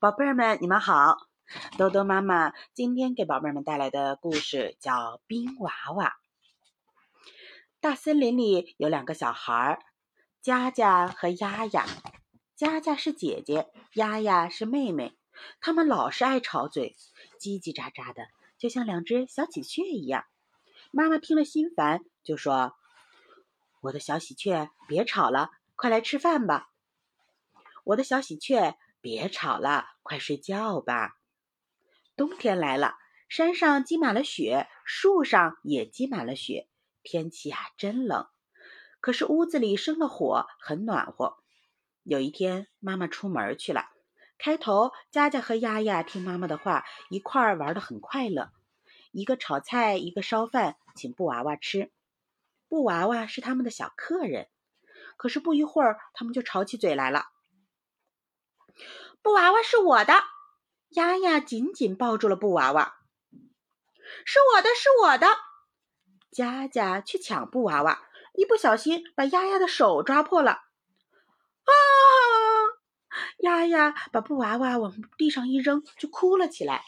宝贝儿们，你们好！豆豆妈妈今天给宝贝儿们带来的故事叫《冰娃娃》。大森林里有两个小孩儿，佳佳和丫丫。佳佳是姐姐，丫丫是妹妹。他们老是爱吵嘴，叽叽喳喳的，就像两只小喜鹊一样。妈妈听了心烦，就说：“我的小喜鹊，别吵了，快来吃饭吧。”我的小喜鹊。别吵了，快睡觉吧。冬天来了，山上积满了雪，树上也积满了雪，天气啊真冷。可是屋子里生了火，很暖和。有一天，妈妈出门去了。开头，佳佳和丫丫听妈妈的话，一块儿玩得很快乐。一个炒菜，一个烧饭，请布娃娃吃。布娃娃是他们的小客人。可是不一会儿，他们就吵起嘴来了。布娃娃是我的，丫丫紧紧抱住了布娃娃。是我的，是我的。佳佳去抢布娃娃，一不小心把丫丫的手抓破了。啊！丫丫把布娃娃往地上一扔，就哭了起来。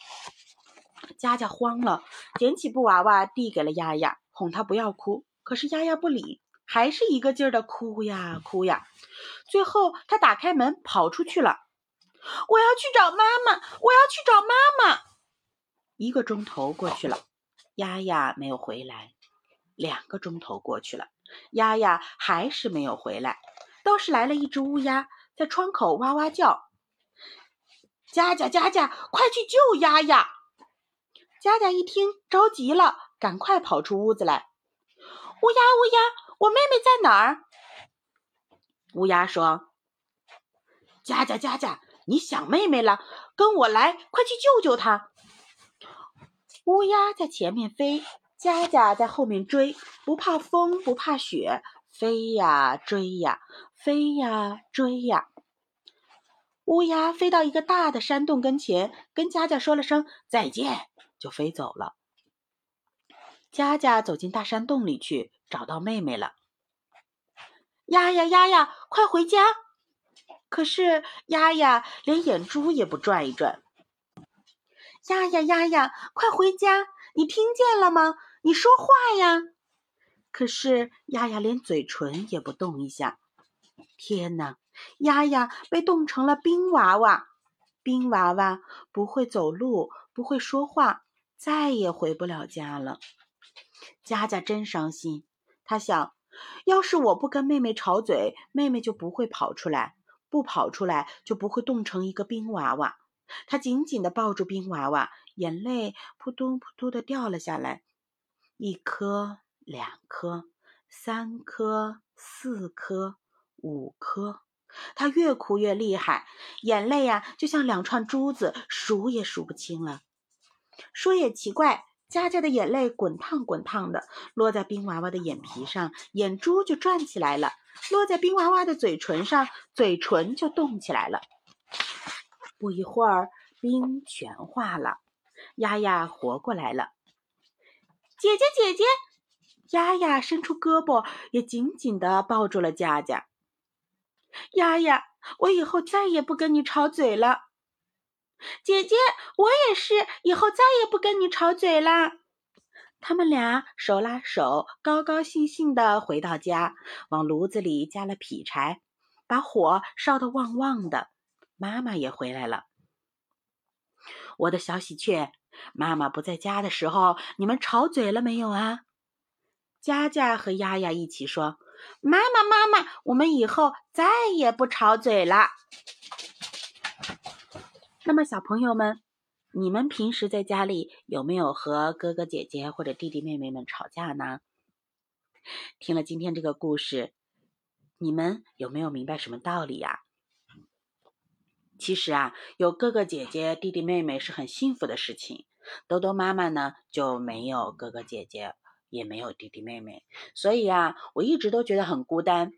佳佳慌了，捡起布娃娃递给了丫丫，哄她不要哭。可是丫丫不理，还是一个劲儿的哭呀哭呀。最后，她打开门跑出去了。我要去找妈妈，我要去找妈妈。一个钟头过去了，丫丫没有回来。两个钟头过去了，丫丫还是没有回来。倒是来了一只乌鸦，在窗口哇哇叫：“佳佳，佳佳，快去救丫丫！”佳佳一听着急了，赶快跑出屋子来：“乌鸦，乌鸦，我妹妹在哪儿？”乌鸦说：“佳佳，佳佳。”你想妹妹了，跟我来，快去救救她。乌鸦在前面飞，佳佳在后面追，不怕风，不怕雪，飞呀追呀，飞呀追呀。乌鸦飞到一个大的山洞跟前，跟佳佳说了声再见，就飞走了。佳佳走进大山洞里去，找到妹妹了。丫丫丫丫，快回家！可是丫丫连眼珠也不转一转。丫丫丫丫，快回家！你听见了吗？你说话呀！可是丫丫连嘴唇也不动一下。天哪！丫丫被冻成了冰娃娃。冰娃娃不会走路，不会说话，再也回不了家了。佳佳真伤心。她想，要是我不跟妹妹吵嘴，妹妹就不会跑出来。不跑出来，就不会冻成一个冰娃娃。他紧紧地抱住冰娃娃，眼泪扑通扑通地掉了下来，一颗、两颗、三颗、四颗、五颗。他越哭越厉害，眼泪呀，就像两串珠子，数也数不清了。说也奇怪。佳佳的眼泪滚烫滚烫的，落在冰娃娃的眼皮上，眼珠就转起来了；落在冰娃娃的嘴唇上，嘴唇就动起来了。不一会儿，冰全化了，丫丫活过来了。姐姐，姐姐！丫丫伸出胳膊，也紧紧地抱住了佳佳。丫丫，我以后再也不跟你吵嘴了。姐姐，我也是，以后再也不跟你吵嘴了。他们俩手拉手，高高兴兴地回到家，往炉子里加了劈柴，把火烧得旺旺的。妈妈也回来了。我的小喜鹊，妈妈不在家的时候，你们吵嘴了没有啊？佳佳和丫丫一起说：“妈妈，妈妈，我们以后再也不吵嘴了。”那么，小朋友们，你们平时在家里有没有和哥哥姐姐或者弟弟妹妹们吵架呢？听了今天这个故事，你们有没有明白什么道理呀？其实啊，有哥哥姐姐、弟弟妹妹是很幸福的事情。兜兜妈妈呢就没有哥哥姐姐，也没有弟弟妹妹，所以啊，我一直都觉得很孤单。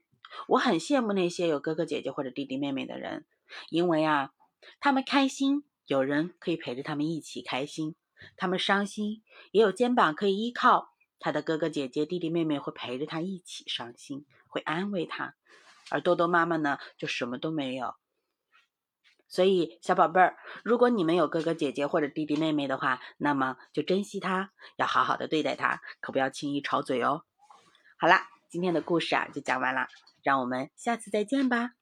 我很羡慕那些有哥哥姐姐或者弟弟妹妹的人，因为啊。他们开心，有人可以陪着他们一起开心；他们伤心，也有肩膀可以依靠。他的哥哥姐姐、弟弟妹妹会陪着他一起伤心，会安慰他。而豆豆妈妈呢，就什么都没有。所以，小宝贝儿，如果你们有哥哥姐姐或者弟弟妹妹的话，那么就珍惜他，要好好的对待他，可不要轻易吵嘴哦。好啦，今天的故事啊就讲完了，让我们下次再见吧。